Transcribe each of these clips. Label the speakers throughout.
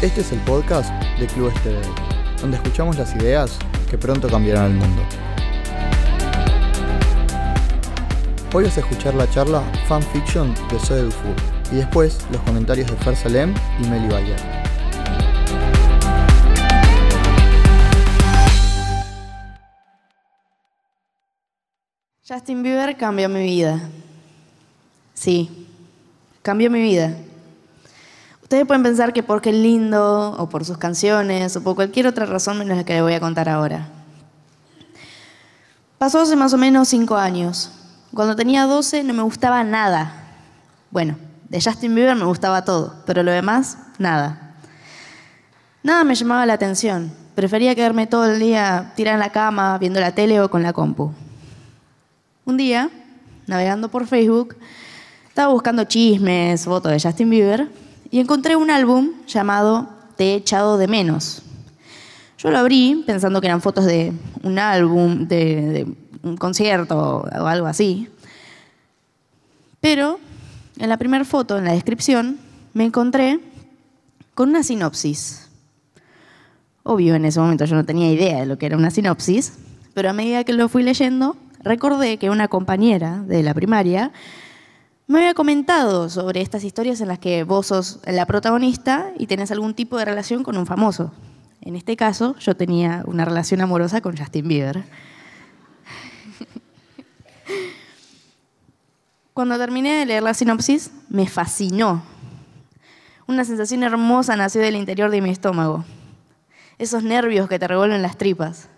Speaker 1: Este es el podcast de Club Estéreo, donde escuchamos las ideas que pronto cambiarán el mundo. Hoy vas a escuchar la charla Fanfiction de Zoe Dufour y después los comentarios de Fer Salem y Meli Bayer.
Speaker 2: Justin Bieber cambió mi vida. Sí, cambió mi vida. Ustedes pueden pensar que porque es lindo, o por sus canciones, o por cualquier otra razón menos la que les voy a contar ahora. Pasó hace más o menos cinco años. Cuando tenía 12 no me gustaba nada. Bueno, de Justin Bieber me gustaba todo, pero lo demás, nada. Nada me llamaba la atención. Prefería quedarme todo el día tirada en la cama, viendo la tele o con la compu. Un día, navegando por Facebook, estaba buscando chismes, fotos de Justin Bieber y encontré un álbum llamado Te he echado de menos. Yo lo abrí pensando que eran fotos de un álbum, de, de un concierto o algo así. Pero en la primera foto, en la descripción, me encontré con una sinopsis. Obvio, en ese momento yo no tenía idea de lo que era una sinopsis, pero a medida que lo fui leyendo, recordé que una compañera de la primaria me había comentado sobre estas historias en las que vos sos la protagonista y tenés algún tipo de relación con un famoso. En este caso, yo tenía una relación amorosa con Justin Bieber. Cuando terminé de leer la sinopsis, me fascinó. Una sensación hermosa nació del interior de mi estómago. Esos nervios que te revuelven las tripas.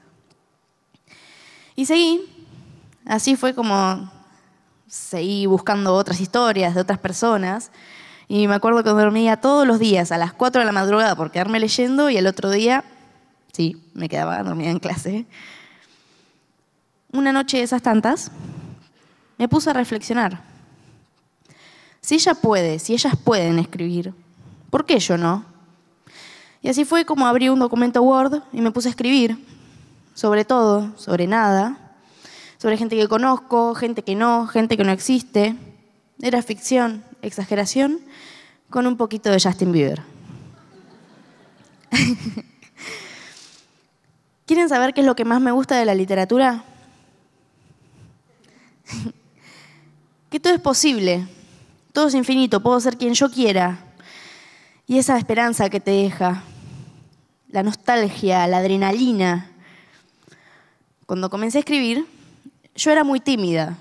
Speaker 2: Y seguí. Así fue como seguí buscando otras historias de otras personas. Y me acuerdo que dormía todos los días a las 4 de la madrugada por quedarme leyendo y el otro día, sí, me quedaba dormida en clase. Una noche de esas tantas, me puse a reflexionar. Si ella puede, si ellas pueden escribir, ¿por qué yo no? Y así fue como abrí un documento Word y me puse a escribir sobre todo, sobre nada, sobre gente que conozco, gente que no, gente que no existe. Era ficción, exageración, con un poquito de Justin Bieber. ¿Quieren saber qué es lo que más me gusta de la literatura? que todo es posible, todo es infinito, puedo ser quien yo quiera. Y esa esperanza que te deja, la nostalgia, la adrenalina. Cuando comencé a escribir, yo era muy tímida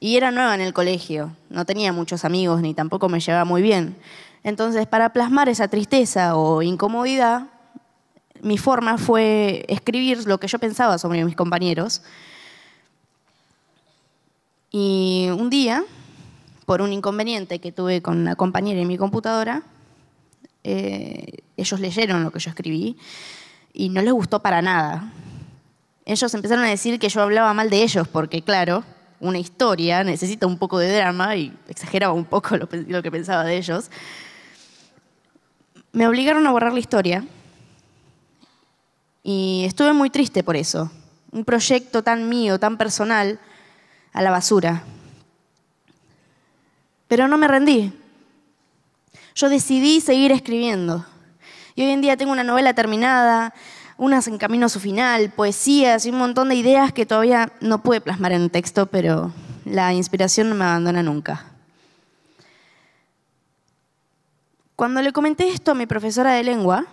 Speaker 2: y era nueva en el colegio, no tenía muchos amigos ni tampoco me llevaba muy bien. Entonces, para plasmar esa tristeza o incomodidad, mi forma fue escribir lo que yo pensaba sobre mis compañeros. Y un día, por un inconveniente que tuve con una compañera en mi computadora, eh, ellos leyeron lo que yo escribí y no les gustó para nada. Ellos empezaron a decir que yo hablaba mal de ellos porque, claro, una historia necesita un poco de drama y exageraba un poco lo, que pensaba de ellos. Me obligaron a borrar la historia y estuve muy triste por eso. Un proyecto tan mío, tan personal, a la basura. Pero no me rendí. Yo decidí seguir escribiendo. Y hoy en día tengo una novela terminada, unas en camino a su final, poesías y un montón de ideas que todavía no pude plasmar en texto, pero la inspiración no me abandona nunca. Cuando le comenté esto a mi profesora de lengua,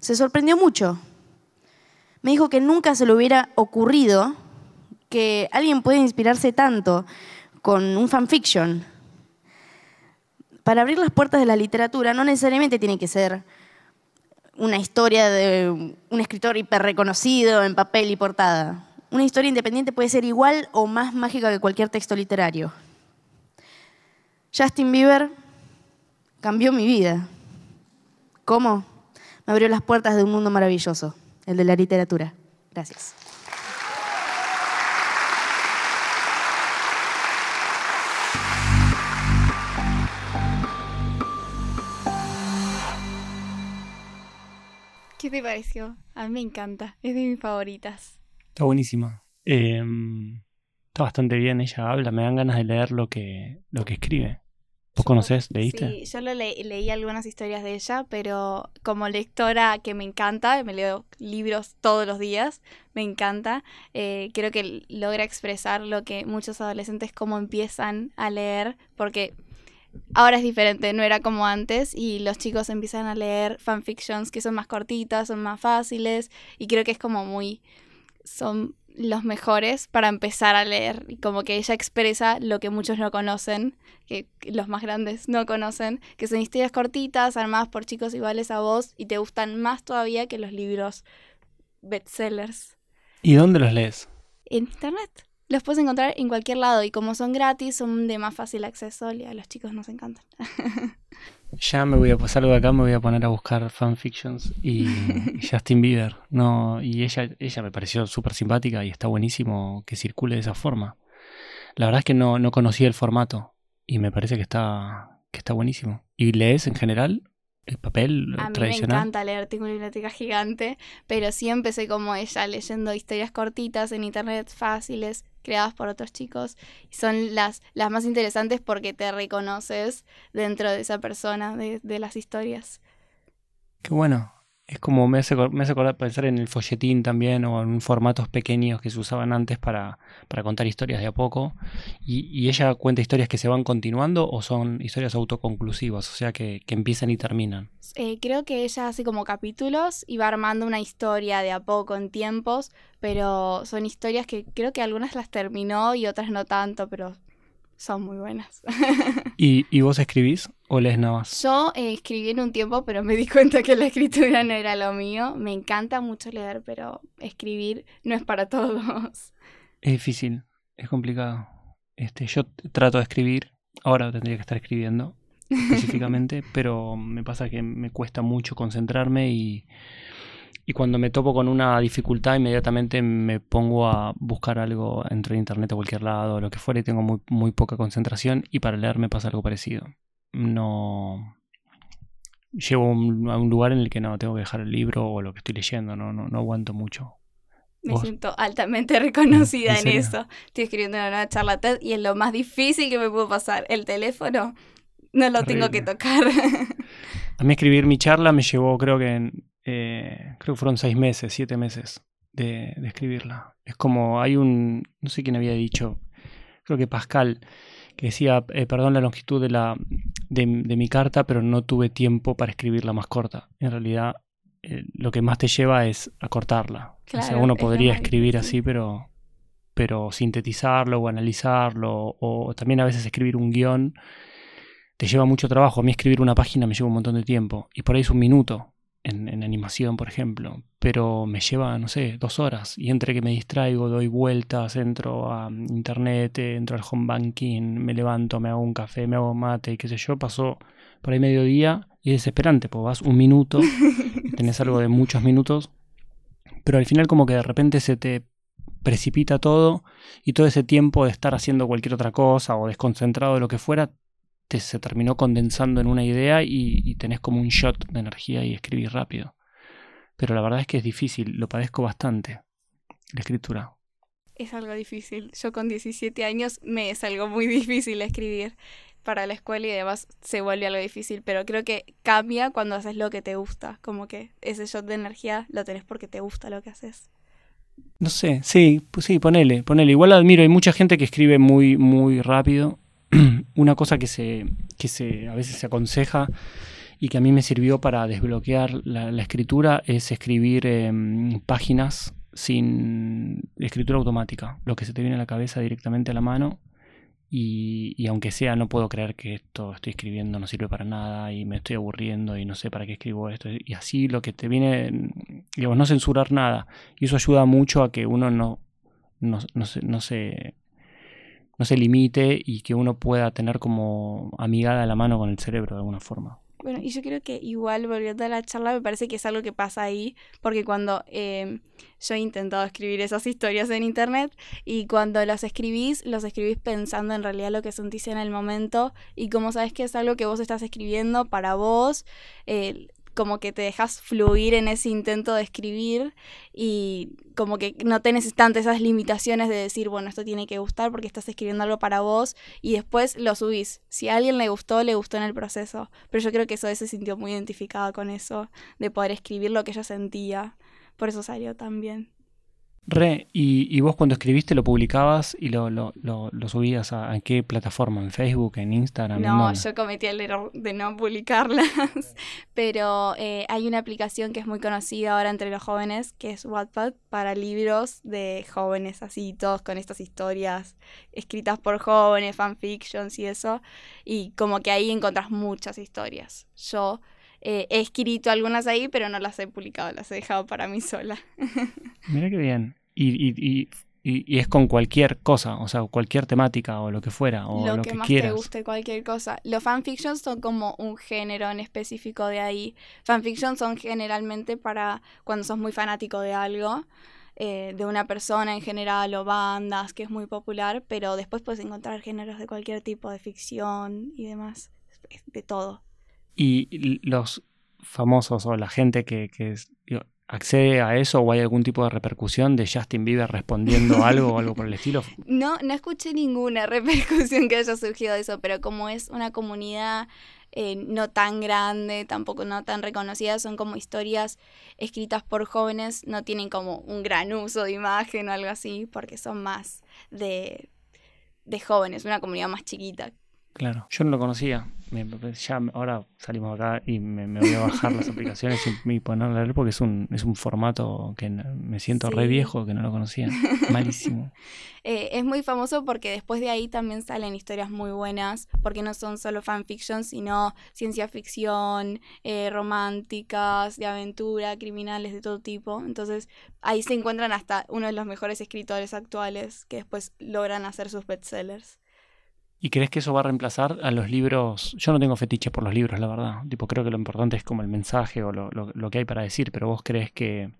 Speaker 2: se sorprendió mucho. Me dijo que nunca se le hubiera ocurrido que alguien puede inspirarse tanto con un fanfiction. Para abrir las puertas de la literatura no necesariamente tiene que ser una historia de un escritor hiper reconocido en papel y portada. Una historia independiente puede ser igual o más mágica que cualquier texto literario. Justin Bieber cambió mi vida. ¿Cómo? Me abrió las puertas de un mundo maravilloso, el de la literatura. Gracias.
Speaker 3: ¿Qué te pareció? A mí me encanta, es de mis favoritas.
Speaker 4: Está buenísima. Eh, está bastante bien, ella habla, me dan ganas de leer lo que, lo que escribe. ¿Vos conocés? ¿Leíste?
Speaker 3: Sí, yo lo leí algunas historias de ella, pero como lectora que me encanta, me leo libros todos los días, me encanta, eh, creo que logra expresar lo que muchos adolescentes como empiezan a leer, porque ahora es diferente, no era como antes y los chicos empiezan a leer fanfictions que son más cortitas, son más fáciles y creo que es como muy... son los mejores para empezar a leer. Y como que ella expresa lo que muchos no conocen, que los más grandes no conocen, que son historias cortitas, armadas por chicos iguales a vos y te gustan más todavía que los libros bestsellers.
Speaker 4: ¿Y dónde los lees?
Speaker 3: En internet. Los puedes encontrar en cualquier lado y como son gratis, son de más fácil acceso y a los chicos nos encantan.
Speaker 4: Ya me voy a pasar de acá, me voy a poner a buscar fanfictions y, Justin Bieber. No, y ella, ella me pareció súper simpática y está buenísimo que circule de esa forma. La verdad es que no, no conocía el formato y me parece que está, que está buenísimo. ¿Y lees en general? el papel
Speaker 3: a
Speaker 4: mí
Speaker 3: me encanta leer, tengo una biblioteca gigante, pero sí empecé como ella, leyendo historias cortitas en internet, fáciles, creadas por otros chicos. Y son las, las más interesantes porque te reconoces dentro de esa persona, de, de las historias.
Speaker 4: Qué bueno. Es como me hace, me hace acordar pensar en el folletín también o en formatos pequeños que se usaban antes para, para contar historias de a poco. Y, y, ella cuenta historias que se van continuando o son historias autoconclusivas, o sea que, que empiezan y terminan.
Speaker 3: Eh, creo que ella hace como capítulos y va armando una historia de a poco en tiempos, pero son historias que creo que algunas las terminó y otras no tanto, pero son muy buenas.
Speaker 4: ¿Y, ¿Y, vos escribís o lees nada más?
Speaker 3: Yo eh, escribí en un tiempo, pero me di cuenta que la escritura no era lo mío. Me encanta mucho leer, pero escribir no es para todos.
Speaker 4: Es difícil, es complicado. Este, yo trato de escribir, ahora tendría que estar escribiendo específicamente, pero me pasa que me cuesta mucho concentrarme y y cuando me topo con una dificultad, inmediatamente me pongo a buscar algo entre internet o cualquier lado, lo que fuera, y tengo muy, muy poca concentración. Y para leer me pasa algo parecido. No. Llego a un, lugar en el que no tengo que dejar el libro o lo que estoy leyendo, no, no, no aguanto mucho.
Speaker 3: Me siento altamente reconocida ¿En, eso. Estoy escribiendo una nueva charla TED y es lo más difícil que me pudo pasar. El teléfono no lo tengo que tocar.
Speaker 4: A mí escribir mi charla me llevó, creo que en, eh, creo que fueron seis meses, siete meses de, escribirla. Es como hay un, no sé quién había dicho, creo que Pascal, que decía, eh, perdón la longitud de, la, de, mi carta, pero no tuve tiempo para escribirla más corta. En realidad, eh, lo que más te lleva es acortarla. o sea, uno podría escribir así, pero, pero sintetizarlo o analizarlo, o también a veces escribir un guion te lleva mucho trabajo. A mí escribir una página me lleva un montón de tiempo. Y por ahí es un minuto en, animación, por ejemplo, pero me lleva, no sé, dos horas. Y entre que me distraigo, doy vueltas, entro a internet, entro al home banking, me levanto, me hago un café, me hago mate y qué sé yo, pasó por ahí mediodía y es desesperante, pues vas un minuto, tenés algo de muchos minutos, pero al final como que de repente se te precipita todo y todo ese tiempo de estar haciendo cualquier otra cosa o desconcentrado de lo que fuera, se terminó condensando en una idea y, tenés como un shot de energía y escribís rápido. Pero la verdad es que es difícil, lo padezco bastante, la escritura.
Speaker 3: Es algo difícil. Yo con 17 años me es algo muy difícil escribir para la escuela y además se vuelve algo difícil, pero creo que cambia cuando haces lo que te gusta, como que ese shot de energía lo tenés porque te gusta lo que haces.
Speaker 4: No sé, sí, pues sí, ponele, ponele. Igual admiro, hay mucha gente que escribe muy, muy rápido una cosa que se, que se a veces se aconseja y que a mí me sirvió para desbloquear la, escritura es escribir em, páginas sin escritura automática, lo que se te viene a la cabeza directamente a la mano y, y, aunque sea no puedo creer que esto estoy escribiendo no sirve para nada y me estoy aburriendo y no sé para qué escribo esto. Y así lo que te viene, digamos, no censurar nada. Y eso ayuda mucho a que uno no, no, no, no se no se limite y que uno pueda tener como amigada la mano con el cerebro de alguna forma.
Speaker 3: Bueno, y yo creo que igual volviendo a la charla, me parece que es algo que pasa ahí, porque cuando eh, yo he intentado escribir esas historias en internet y cuando las escribís, los escribís pensando en realidad lo que sentís en el momento y como sabes que es algo que vos estás escribiendo para vos, eh, como que te dejas fluir en ese intento de escribir y como que no tenés tantas esas limitaciones de decir, bueno, esto tiene que gustar porque estás escribiendo algo para vos y después lo subís. Si a alguien le gustó, le gustó en el proceso. Pero yo creo que eso se sintió muy identificada con eso, de poder escribir lo que ella sentía. Por eso salió también.
Speaker 4: Re, y, vos cuando escribiste lo publicabas y lo, lo, lo, subías a, qué plataforma? ¿En Facebook? ¿En Instagram?
Speaker 3: No, yo cometí el error de no publicarlas, pero eh, hay una aplicación que es muy conocida ahora entre los jóvenes, que es Wattpad, para libros de jóvenes, así, todos con estas historias escritas por jóvenes, fanfictions y eso, y como que ahí encontrás muchas historias. Yo eh, he escrito algunas ahí, pero no las he publicado, las he dejado para mí sola.
Speaker 4: Mira qué bien. Y, es con cualquier cosa, o sea, cualquier temática o lo que fuera, o lo, que, más te
Speaker 3: guste, cualquier cosa. Los fanfictions son como un género en específico de ahí. Fanfictions son generalmente para cuando sos muy fanático de algo. Eh, de una persona en general o bandas que es muy popular, pero después puedes encontrar géneros de cualquier tipo de ficción y demás, de todo.
Speaker 4: Y los famosos o la gente que, accede a eso o hay algún tipo de repercusión de Justin Bieber respondiendo algo o algo por el estilo?
Speaker 3: No, no escuché ninguna repercusión que haya surgido de eso, pero como es una comunidad eh, no tan grande, tampoco no tan reconocida, son como historias escritas por jóvenes, no tienen como un gran uso de imagen o algo así, porque son más de, de jóvenes, una comunidad más chiquita.
Speaker 4: Claro, yo no lo conocía. ya ahora salimos acá y me, voy a bajar las aplicaciones y, ponerlo a leer porque es un, es un formato que me siento re viejo que no lo conocía. Malísimo.
Speaker 3: Eh, es muy famoso porque después de ahí también salen historias muy buenas, porque no son solo fanfiction, sino ciencia ficción, eh, románticas, de aventura, criminales de todo tipo. Entonces ahí se encuentran hasta uno de los mejores escritores actuales que después logran hacer sus bestsellers.
Speaker 4: ¿Y crees que eso va a reemplazar a los libros? Yo no tengo fetiche por los libros, la verdad. Tipo, creo que lo importante es como el mensaje o lo, que hay para decir, pero vos crees que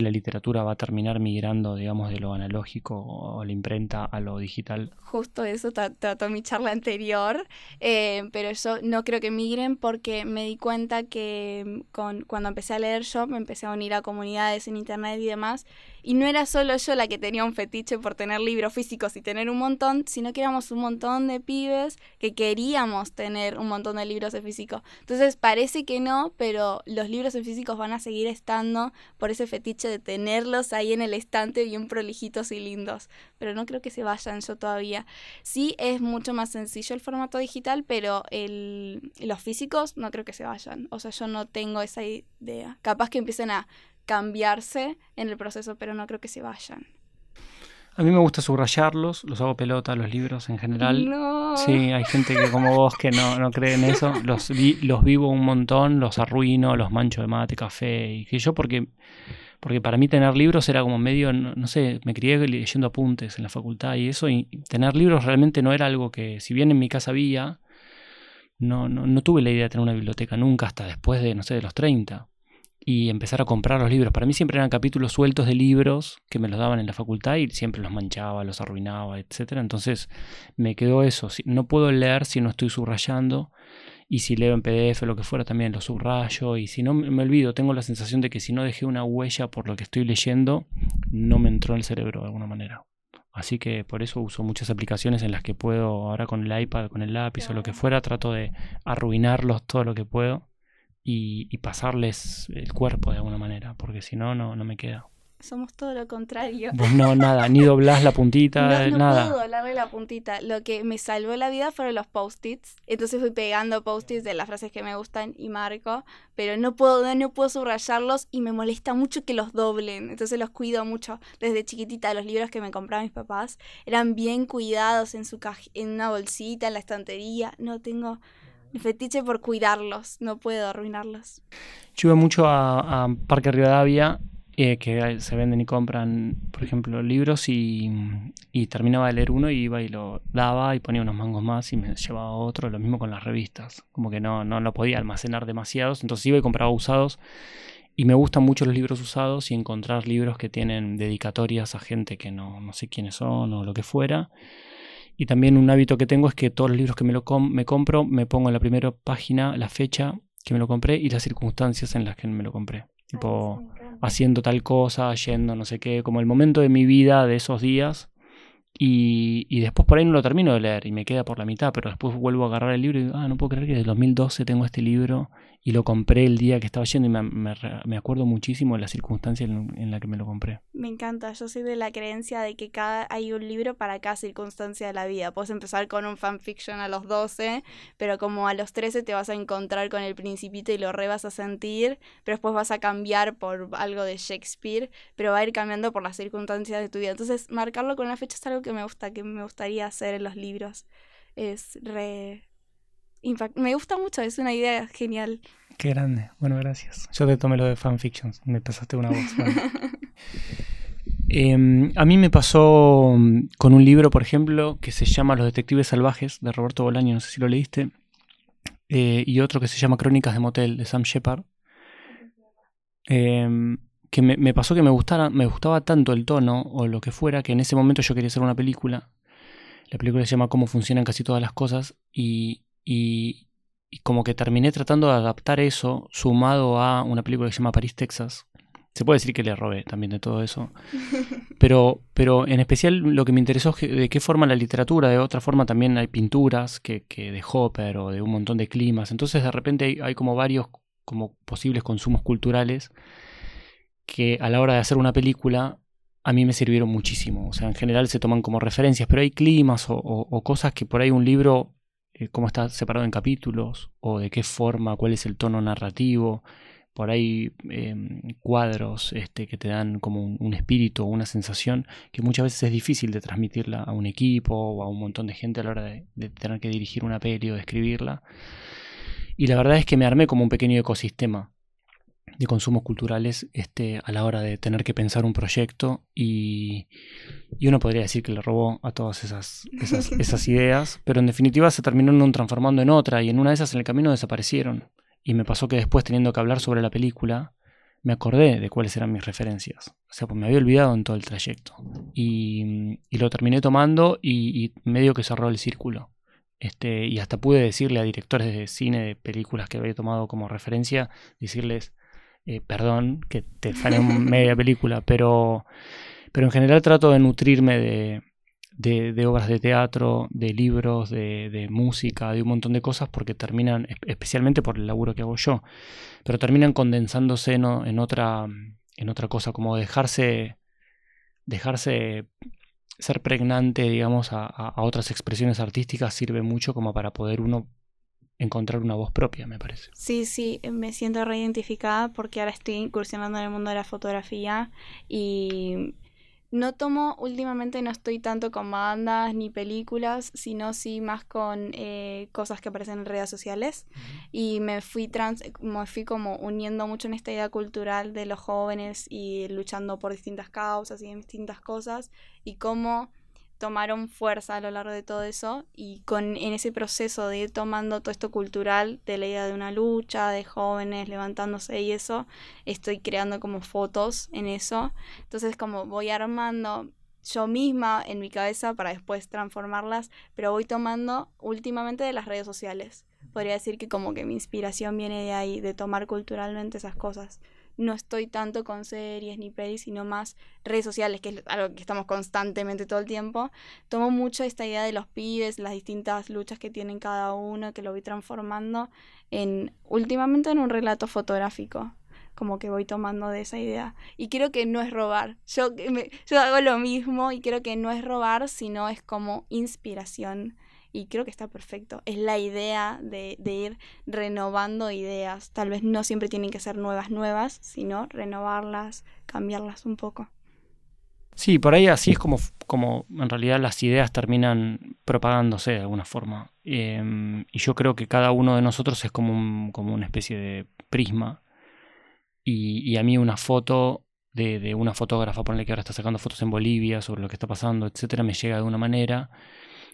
Speaker 4: la literatura va a terminar migrando, digamos, de lo analógico o la imprenta a lo digital.
Speaker 3: Justo eso trató mi charla anterior, eh, pero yo no creo que migren porque me di cuenta que con, cuando empecé a leer yo me empecé a unir a comunidades en internet y demás, y no era solo yo la que tenía un fetiche por tener libros físicos y tener un montón, sino que éramos un montón de pibes que queríamos tener un montón de libros en físico. Entonces parece que no, pero los libros en físicos van a seguir estando por ese fetiche de tenerlos ahí en el estante bien prolijitos y lindos, pero no creo que se vayan yo todavía. Sí es mucho más sencillo el formato digital, pero el, los físicos no creo que se vayan. O sea, yo no tengo esa idea. Capaz que empiecen a cambiarse en el proceso, pero no creo que se vayan.
Speaker 4: A mí me gusta subrayarlos, los hago pelota, los libros en general.
Speaker 3: No.
Speaker 4: Sí, hay gente que como vos que no, no cree en eso. Los, los vivo un montón, los arruino, los mancho de mate, café y que yo porque porque para mí tener libros era como medio, no, sé, me crié leyendo apuntes en la facultad y eso, y tener libros realmente no era algo que, si bien en mi casa había, no, no, no tuve la idea de tener una biblioteca nunca hasta después de, no sé, de los 30 y empezar a comprar los libros. Para mí siempre eran capítulos sueltos de libros que me los daban en la facultad y siempre los manchaba, los arruinaba, etc. Entonces me quedó eso. No puedo leer si no estoy subrayando y si leo en PDF o lo que fuera también lo subrayo y si no me olvido, tengo la sensación de que si no dejé una huella por lo que estoy leyendo, no me entró en el cerebro de alguna manera. Así que por eso uso muchas aplicaciones en las que puedo, ahora con el iPad, con el lápiz o lo que fuera, trato de arruinarlos todo lo que puedo y, y pasarles el cuerpo de alguna manera, porque si no, no, no me queda
Speaker 3: somos todo lo contrario.
Speaker 4: Vos no, nada, ni doblás la puntita,
Speaker 3: no,
Speaker 4: nada.
Speaker 3: No puedo doblarle la puntita. Lo que me salvó la vida fueron los post-its. Entonces fui pegando post-its de las frases que me gustan y marco, pero no puedo, no puedo subrayarlos y me molesta mucho que los doblen. Entonces los cuido mucho. Desde chiquitita, los libros que me compraban mis papás eran bien cuidados en, su en una bolsita, en la estantería. No tengo fetiche por cuidarlos, no puedo arruinarlos.
Speaker 4: Yo iba mucho a, a Parque Rivadavia eh, que se venden y compran, por ejemplo, libros y, terminaba de leer uno y iba y lo daba y ponía unos mangos más y me llevaba otro, lo mismo con las revistas, como que no, no lo podía almacenar demasiados, entonces iba y compraba usados y me gustan mucho los libros usados y encontrar libros que tienen dedicatorias a gente que no, no sé quiénes son o lo que fuera. Y también un hábito que tengo es que todos los libros que me, lo me compro me pongo en la primera página la fecha que me lo compré y las circunstancias en las que me lo compré. Tipo, haciendo tal cosa, yendo no sé qué, como el momento de mi vida de esos días y, después por ahí no lo termino de leer y me queda por la mitad, pero después vuelvo a agarrar el libro y digo, ah, no puedo creer que desde 2012 tengo este libro y lo compré el día que estaba yendo y me, me, me acuerdo muchísimo de la circunstancia en, en, la que me lo compré.
Speaker 3: Me encanta, yo soy de la creencia de que cada, hay un libro para cada circunstancia de la vida. Puedes empezar con un fanfiction a los 12, pero como a los 13 te vas a encontrar con el principito y lo re vas a sentir, pero después vas a cambiar por algo de Shakespeare, pero va a ir cambiando por las circunstancias de tu vida. Entonces, marcarlo con una fecha es algo que me gusta, que me gustaría hacer en los libros. Es re... Me gusta mucho, es una idea genial.
Speaker 4: Qué grande. Bueno, gracias. Yo te tomé lo de fanfictions. Me pasaste una voz. eh, a mí me pasó mm, con un libro, por ejemplo, que se llama Los Detectives Salvajes, de Roberto Bolaño, no sé si lo leíste. Eh, y otro que se llama Crónicas de Motel, de Sam Shepard. Eh, que me, me, pasó que me, gustara, me gustaba tanto el tono o lo que fuera que en ese momento yo quería hacer una película. La película se llama Cómo funcionan casi todas las cosas y, y, y, como que terminé tratando de adaptar eso sumado a una película que se llama París, Texas. Se puede decir que le robé también de todo eso. Pero, pero en especial lo que me interesó es que, de qué forma la literatura, de otra forma también hay pinturas que, que de Hopper o de un montón de climas. Entonces de repente hay, hay como varios como posibles consumos culturales que a la hora de hacer una película a mí me sirvieron muchísimo. O sea, en general se toman como referencias, pero hay climas o, cosas que por ahí un libro, eh, cómo está separado en capítulos, o de qué forma, cuál es el tono narrativo, por ahí eh, cuadros este, que te dan como un, espíritu o una sensación que muchas veces es difícil de transmitirla a un equipo o a un montón de gente a la hora de, de tener que dirigir una peli o de escribirla. Y la verdad es que me armé como un pequeño ecosistema de consumos culturales este, a la hora de tener que pensar un proyecto y, y uno podría decir que le robó a todas esas, esas, esas, ideas, pero en definitiva se terminaron transformando en otra y en una de esas en el camino desaparecieron. Y me pasó que después teniendo que hablar sobre la película, me acordé de cuáles eran mis referencias. O sea, pues me había olvidado en todo el trayecto. Y, y lo terminé tomando y, y, medio que cerró el círculo. Este, y hasta pude decirle a directores de cine, de películas que había tomado como referencia, decirles, eh, perdón que te sale media película, pero, pero en general trato de nutrirme de, de, obras de teatro, de libros, de, de, música, de un montón de cosas, porque terminan, especialmente por el laburo que hago yo, pero terminan condensándose en, en, otra, en otra cosa, como dejarse, dejarse ser pregnante, digamos, a, a otras expresiones artísticas sirve mucho como para poder uno encontrar una voz propia, me parece.
Speaker 3: Sí, sí, me siento reidentificada porque ahora estoy incursionando en el mundo de la fotografía y no tomo, últimamente no estoy tanto con bandas ni películas, sino sí más con eh, cosas que aparecen en redes sociales. Uh -huh. Y me fui, trans, me fui como uniendo mucho en esta idea cultural de los jóvenes y luchando por distintas causas y distintas cosas y cómo tomaron fuerza a lo largo de todo eso y con en ese proceso de ir tomando todo esto cultural de la idea de una lucha, de jóvenes levantándose y eso, estoy creando como fotos en eso. Entonces como voy armando yo misma en mi cabeza para después transformarlas, pero voy tomando últimamente de las redes sociales. Podría decir que como que mi inspiración viene de ahí, de tomar culturalmente esas cosas no estoy tanto con series ni pelis, sino más redes sociales, que es algo que estamos constantemente todo el tiempo. Tomo mucho esta idea de los pibes, las distintas luchas que tienen cada uno, que lo voy transformando en últimamente en un relato fotográfico como que voy tomando de esa idea. Y creo que no es robar. Yo, me, yo hago lo mismo y creo que no es robar, sino es como inspiración y creo que está perfecto. Es la idea de, de, ir renovando ideas. Tal vez no siempre tienen que ser nuevas, nuevas, sino renovarlas, cambiarlas un poco.
Speaker 4: Sí, por ahí así es como, como en realidad las ideas terminan propagándose de alguna forma. Eh, y yo creo que cada uno de nosotros es como, un, como una especie de prisma. Y, y a mí una foto de, de, una fotógrafa, ponle que ahora está sacando fotos en Bolivia sobre lo que está pasando, etcétera, me llega de una manera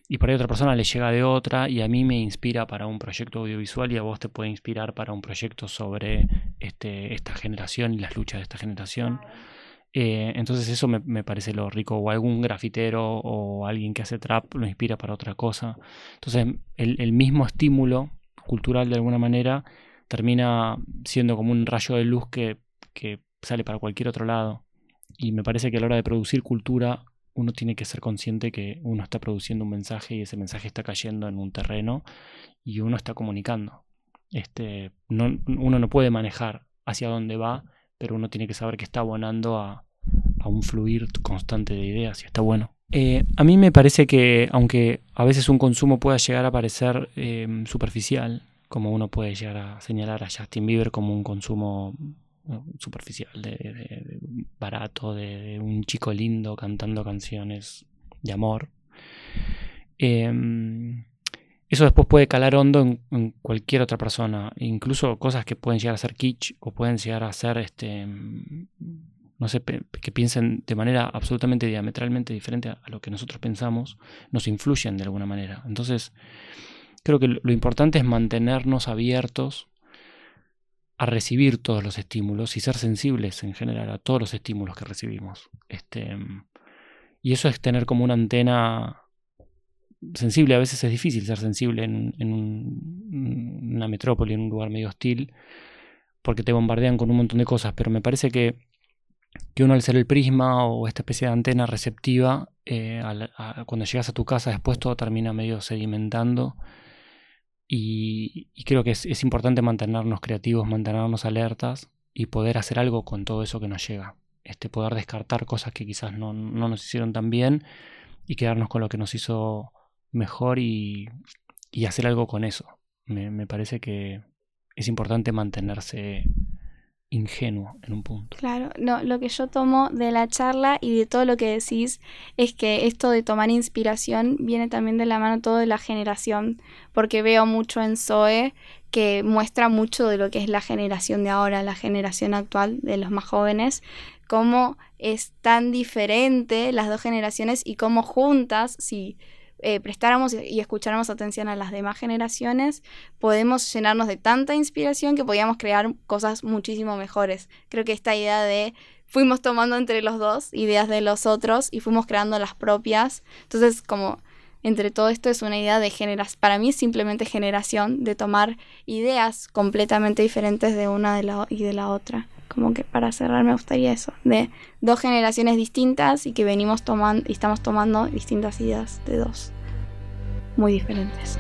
Speaker 4: y por ahí otra persona le llega de otra y a mí me inspira para un proyecto audiovisual y a vos te puede inspirar para un proyecto sobre este, esta generación y las luchas de esta generación. Eh, entonces eso me, me, parece lo rico. O algún grafitero o alguien que hace trap lo inspira para otra cosa. Entonces el, el mismo estímulo cultural de alguna manera termina siendo como un rayo de luz que, que sale para cualquier otro lado. Y me parece que a la hora de producir cultura uno tiene que ser consciente que uno está produciendo un mensaje y ese mensaje está cayendo en un terreno y uno está comunicando. Este, no, uno no puede manejar hacia dónde va, pero uno tiene que saber que está abonando a, un fluir constante de ideas y está bueno. Eh, a mí me parece que, aunque a veces un consumo pueda llegar a parecer em, superficial, como uno puede llegar a señalar a Justin Bieber como un consumo superficial, de, barato, de, un chico lindo cantando canciones de amor. Em, eso después puede calar hondo en, cualquier otra persona, incluso cosas que pueden llegar a ser kitsch o pueden llegar a ser, este, no sé, que piensen de manera absolutamente diametralmente diferente a, lo que nosotros pensamos, nos influyen de alguna manera. Entonces, creo que lo importante es mantenernos abiertos a recibir todos los estímulos y ser sensibles en general a todos los estímulos que recibimos. Este, y eso es tener como una antena sensible. A veces es difícil ser sensible en, una metrópoli, en un lugar medio hostil, porque te bombardean con un montón de cosas, pero me parece que, que uno al ser el prisma o esta especie de antena receptiva, eh, cuando llegas a tu casa después todo termina medio sedimentando y, creo que es, importante mantenernos creativos, mantenernos alertas y poder hacer algo con todo eso que nos llega. Este, poder descartar cosas que quizás no, nos hicieron tan bien y quedarnos con lo que nos hizo mejor y, hacer algo con eso. me parece que es importante mantenerse ingenuo en un punto.
Speaker 3: Claro, no, lo que yo tomo de la charla y de todo lo que decís es que esto de tomar inspiración viene también de la mano todo de la generación, porque veo mucho en Zoe que muestra mucho de lo que es la generación de ahora, la generación actual de los más jóvenes, cómo es tan diferente las dos generaciones y cómo juntas, si eh, prestáramos y escucháramos atención a las demás generaciones, podemos llenarnos de tanta inspiración que podíamos crear cosas muchísimo mejores. Creo que esta idea de fuimos tomando entre los dos ideas de los otros y fuimos creando las propias. Entonces, como entre todo esto es una idea de generación, para mí es simplemente generación, de tomar ideas completamente diferentes de una de la, y de la otra como que para cerrar me gustaría eso, de dos generaciones distintas y que venimos tomando y estamos tomando distintas ideas de dos muy diferentes.